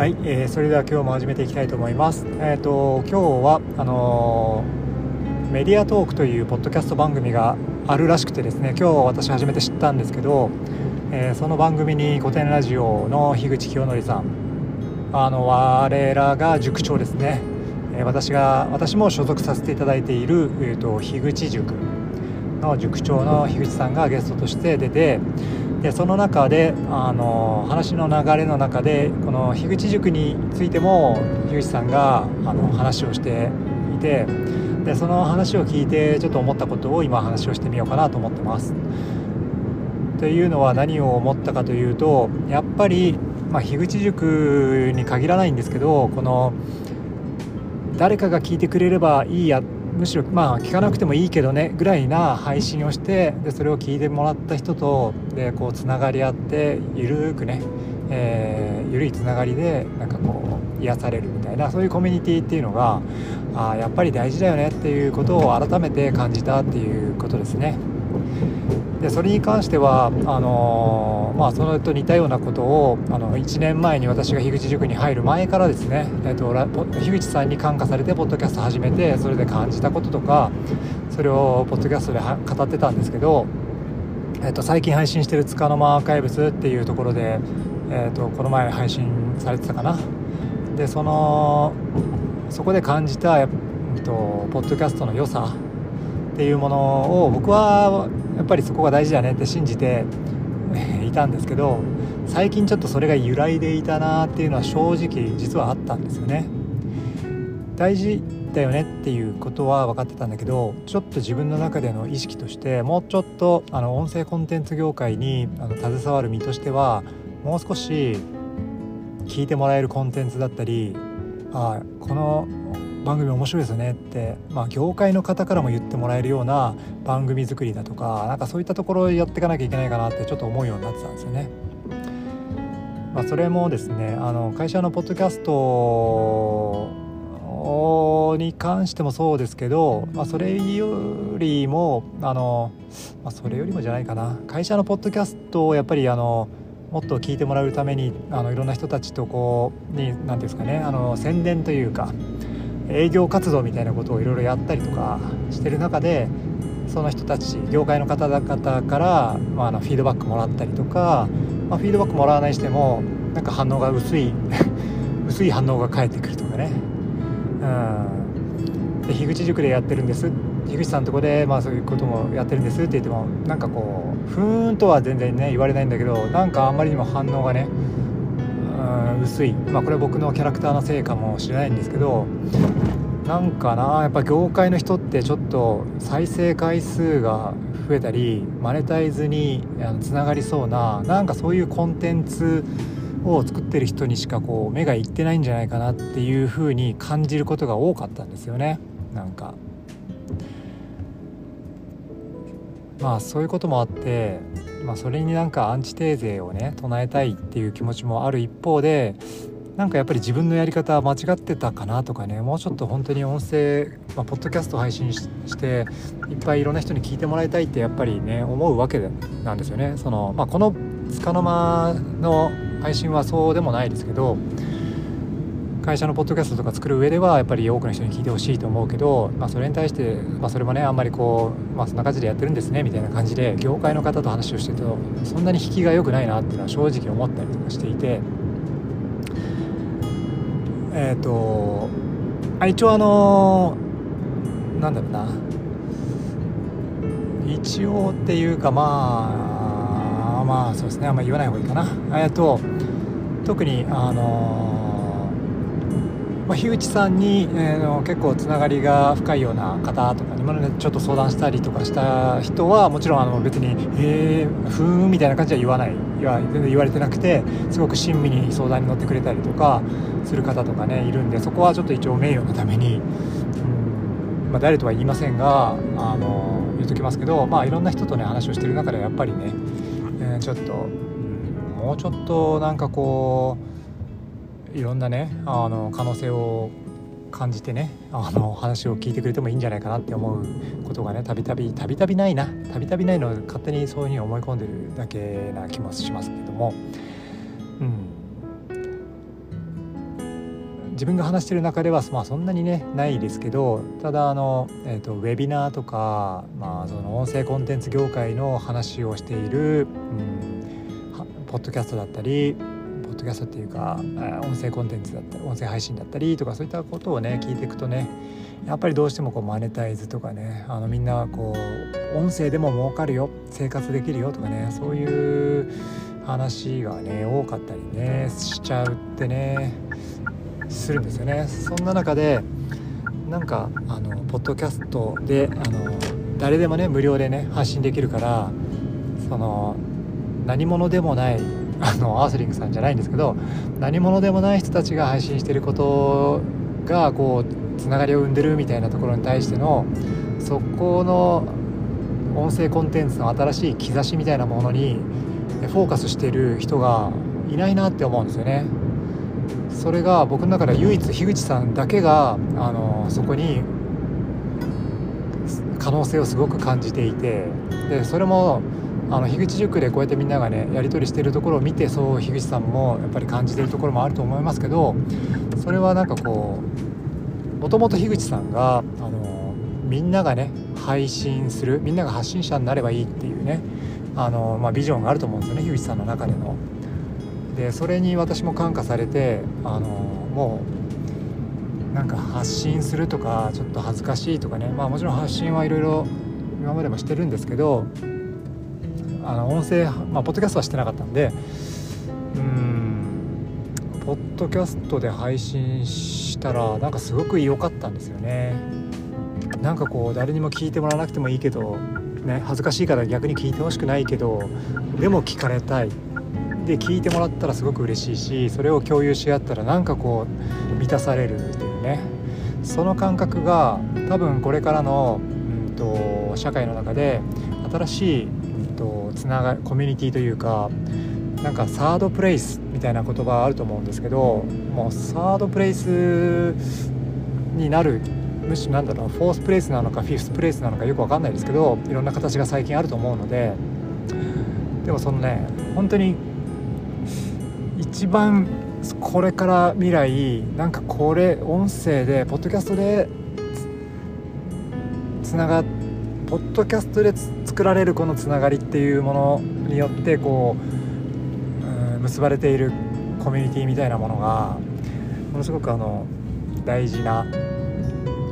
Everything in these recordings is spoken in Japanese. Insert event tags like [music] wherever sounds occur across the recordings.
はい、えー、それでは今日も始めていきたいと思います。えっ、ー、と今日はあのー、メディアトークというポッドキャスト番組があるらしくてですね、今日私初めて知ったんですけど、えー、その番組に古典ラジオの樋口清則さん、あの我らが塾長ですね。え私が私も所属させていただいているえっ、と樋口塾の塾長の樋口さんがゲストとして出て。でその中であの話の流れの中でこの樋口塾についても樋口さんがあの話をしていてでその話を聞いてちょっと思ったことを今話をしてみようかなと思ってます。というのは何を思ったかというとやっぱり、まあ、樋口塾に限らないんですけどこの誰かが聞いてくれればいいやむしろまあ聞かなくてもいいけどねぐらいな配信をしてでそれを聞いてもらった人とでこうつながり合ってゆるくね、えー、ゆるいつながりでなんかこう癒されるみたいなそういうコミュニティっていうのがあやっぱり大事だよねっていうことを改めて感じたっていうことですね。でそれに関してはあのー、まあ、それと似たようなことをあの1年前に私が樋口塾に入る前からですね、えっと、樋口さんに感化されてポッドキャスト始めてそれで感じたこととかそれをポッドキャストで語ってたんですけど、えっと、最近配信してる「つかの間アーカイブス」っていうところで、えっと、この前配信されてたかな。でそのそこで感じた、えっと、ポッドキャストの良さっていうものを僕はやっぱりそこが大事だねって信じて [laughs] いたんですけど最近ちょっとそれが揺らいでいたなっていうのは正直実はあったんですよね。大事だよねっていうことは分かってたんだけどちょっと自分の中での意識としてもうちょっとあの音声コンテンツ業界にあの携わる身としてはもう少し聞いてもらえるコンテンツだったりあこの番組面白いですねって、まあ、業界の方からも言ってもらえるような番組作りだとかなんかそういったところをやっていかなきゃいけないかなってちょっと思うようになってたんですよね。まあ、それもですねあの会社のポッドキャストに関してもそうですけど、まあ、それよりもあの、まあ、それよりもじゃないかな会社のポッドキャストをやっぱりあのもっと聞いてもらうためにあのいろんな人たちとこうに何ていうんですかねあの宣伝というか営業活動みたいなことをいろいろやったりとかしてる中でその人たち業界の方々から、まあ、あのフィードバックもらったりとか、まあ、フィードバックもらわないしてもなんか反応が薄い [laughs] 薄い反応が返ってくるとかね、うん、で樋口塾でやってるんです。樋口さんのとこで、まあ、そういうこともやってるんですって言ってもなんかこうふーんとは全然ね言われないんだけどなんかあんまりにも反応がね薄い、まあ、これは僕のキャラクターのせいかもしれないんですけどなんかなやっぱ業界の人ってちょっと再生回数が増えたりマネタイズにつながりそうななんかそういうコンテンツを作ってる人にしかこう目がいってないんじゃないかなっていう風に感じることが多かったんですよね。なんか。まあそういうこともあってまあ、それになんかアンチテーゼをね唱えたいっていう気持ちもある一方でなんかやっぱり自分のやり方間違ってたかなとかねもうちょっと本当に音声、まあ、ポッドキャスト配信していっぱいいろんな人に聞いてもらいたいってやっぱりね思うわけなんですよね。そのまあ、このつかの間の配信はそうでもないですけど会社のポッドキャストとか作る上ではやっぱり多くの人に聞いてほしいと思うけど、まあ、それに対して、まあ、それもねあんまりこう、まあ、そんな感じでやってるんですねみたいな感じで業界の方と話をしてるとそんなに引きが良くないなっていうのは正直思ったりとかしていてえっ、ー、とあ一応あのなんだろうな。一応っていうかまあまあそうですね。あんまり言わない方がいいかな。えっと特にあのまあ、樋口さんに、えー、結構つながりが深いような方とかにも、ね、ちょっと相談したりとかした人はもちろんあの別に「へえふーん」みたいな感じは言わない。全然言われてなくてすごく親身に相談に乗ってくれたりとかする方とかねいるんでそこはちょっと一応名誉のために、うん。まあ、誰とは言いませんがあの言っときますけど、まあ、いろんな人とね話をしてる中でやっぱりね、えー、ちょっと、うん、もうちょっとなんかこういろんなねあの可能性を感じてねあの話を聞いてくれてもいいんじゃないかなって思うことがねたびたびたびたびないなたびたびないの勝手にそういうふうに思い込んでるだけな気もしますけども。うん。自分が話してる中では、まあ、そんなにねないですけどただあの、えーと、ウェビナーとか、まあ、その音声コンテンツ業界の話をしている、うん、ポッドキャストだったりドキャストっていうか音声コンテンツだったり音声配信だったりとかそういったことをね聞いていくとねやっぱりどうしてもこうマネタイズとかねあのみんなこう音声でも儲かるよ生活できるよとかねそういう話がね多かったりねしちゃうってねするんですよね。そんな中でなんかあのポッドキャストであの誰でもね無料でね発信できるからその何者でもないあのアースリングさんじゃないんですけど何者でもない人たちが配信してることがこうつながりを生んでるみたいなところに対してのそこの音声コンテンツの新しい兆しみたいなものにフォーカスしてる人がいないなって思うんですよね。それが僕の中で唯一樋口さんだけがあのそこに可能性をすごく感じていてでそれもあの樋口塾でこうやってみんながねやり取りしてるところを見てそう樋口さんもやっぱり感じてるところもあると思いますけどそれはなんかこうもともと樋口さんがあのみんながね配信するみんなが発信者になればいいっていうねあの、まあ、ビジョンがあると思うんですよね樋口さんの中での。でそれに私も感化されてあのもうなんか発信するとかちょっと恥ずかしいとかねまあもちろん発信はいろいろ今までもしてるんですけどあの音声まあポッドキャストはしてなかったんでうんポッドキャストで配信したらなんかすごく良かったんですよね。なんかこう誰にも聞いてもらわなくてもいいけどね恥ずかしいから逆に聞いてほしくないけどでも聞かれたい。で聞いてもらったらすごく嬉しいしそれを共有し合ったらなんかこう満たされるっていうね。その感覚が多分これからの、うんと、社会の中で新しい、うんと、つながコミュニティというかなんかサードプレイスみたいな言葉あると思うんですけどもうサードプレイスになるむしろなんだろうフォースプレイスなのかフィフスプレイスなのかよく分かんないですけどいろんな形が最近あると思うのででもそのね本当に一番これから未来なんかこれ音声でポッドキャストでつながってポッドキャストで作られるこのつながりっていうものによってこう、う、結ばれているコミュニティみたいなものがものすごくあの大事な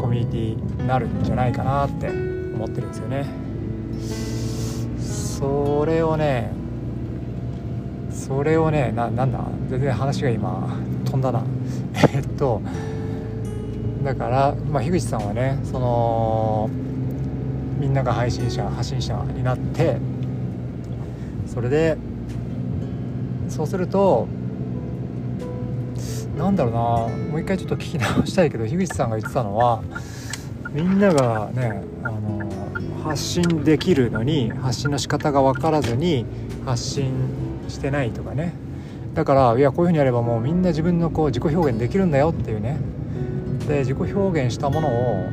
コミュニティになるんじゃないかなって思ってるんですよね。それをねそれをねななんだ？全然話が今飛んだな [laughs] えっとだから、まあ、樋口さんはねそのみんなが配信者発信者になってそれでそうするとなんだろうなもう一回ちょっと聞き直したいけど樋口さんが言ってたのはみんながねあの発信できるのに発信の仕方が分からずに発信してないとかね。だからいやこういうふうにやればもうみんな自分のこう自己表現できるんだよっていうね。で自己表現したものを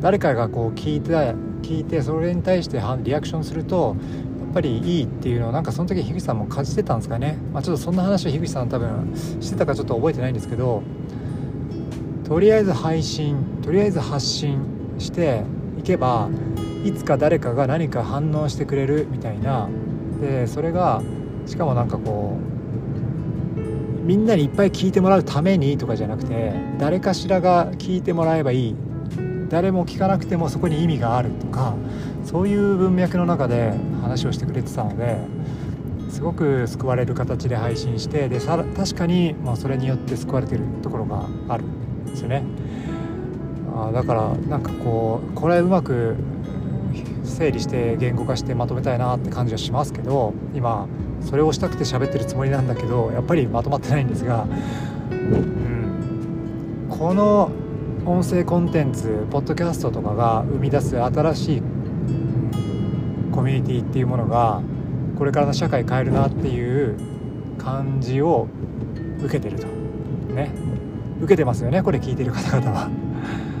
誰かがこう聞いて聞いてそれに対してリアクションするとやっぱりいいっていうのをなんかその時樋口さんも感じてたんですかね、まあ、ちょっとそんな話を樋口さん多分してたかちょっと覚えてないんですけどとりあえず配信とりあえず発信していけばいつか誰かが何か反応してくれるみたいな。でそれがしかもなんかこうみんなにいっぱい聞いてもらうためにとかじゃなくて誰かしらが聞いてもらえばいい。誰も聞かなくてもそこに意味があるとかそういう文脈の中で話をしてくれてたのですごく救われる形で配信してでさ確かに、まあ、それによって救われてるところがあるんですよね。あだからなんかこうこれうまく整理して言語化してまとめたいなって感じはしますけど今それをしたくて喋ってるつもりなんだけどやっぱりまとまってないんですが、うん、この音声コンテンツポッドキャストとかが生み出す新しいコミュニティっていうものがこれからの社会変えるなっていう感じを受けてると。ね。受けてますよねこれ聞いてる方々は。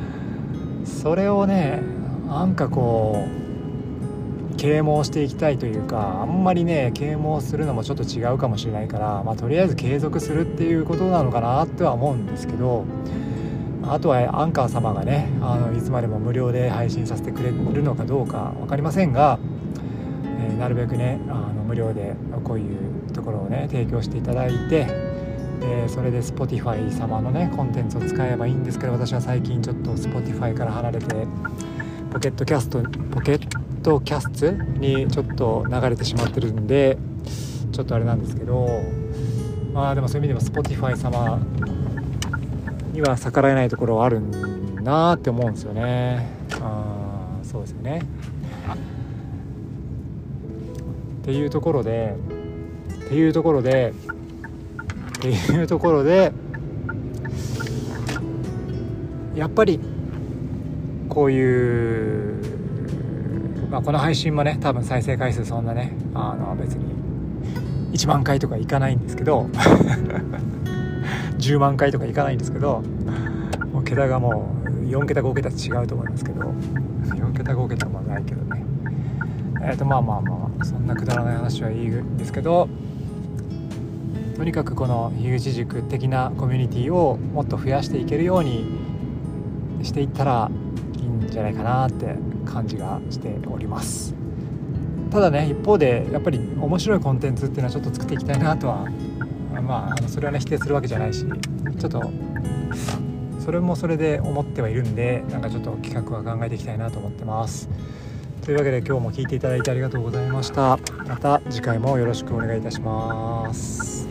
[laughs] それをねなんかこう啓蒙していきたいというかあんまりね啓蒙するのもちょっと違うかもしれないから、まあ、とりあえず継続するっていうことなのかなっては思うんですけどあとはアンカー様がねあのいつまでも無料で配信させてくれるのかどうか分かりませんが、えー、なるべくねあの無料でこういうところをね提供していただいてでそれで Spotify 様のねコンテンツを使えばいいんですけど私は最近ちょっと Spotify から離れてポケットキャストポケットキャストにちょっと流れてしまってるんでちょっとあれなんですけどまあでもそういう意味でも Spotify 様には逆らえないところはあるんなって思うんですよね。あそうですよね。っていうところでっていうところでっていうところでやっぱりこういうまあ、この配信もね多分再生回数そんなねあの別に1万回とかいかないんですけど10万回とかいかないんですけどもう桁がもう4桁5桁違うと思いますけど4桁5桁もないけどね。えっ、ー、とまあまあまあそんなくだらない話はいいんですけどとにかくこの樋口塾的なコミュニティをもっと増やしていけるようにしていったらいいんじゃないかなって感じがしております。ただね一方でやっぱり面白いコンテンツっていうのはちょっと作っていきたいなとはまあそれはね否定するわけじゃないしちょっとそれもそれで思ってはいるんでなんかちょっと企画は考えていきたいなと思ってます。というわけで今日も聴いていただいてありがとうございました。また次回もよろしくお願いいたします。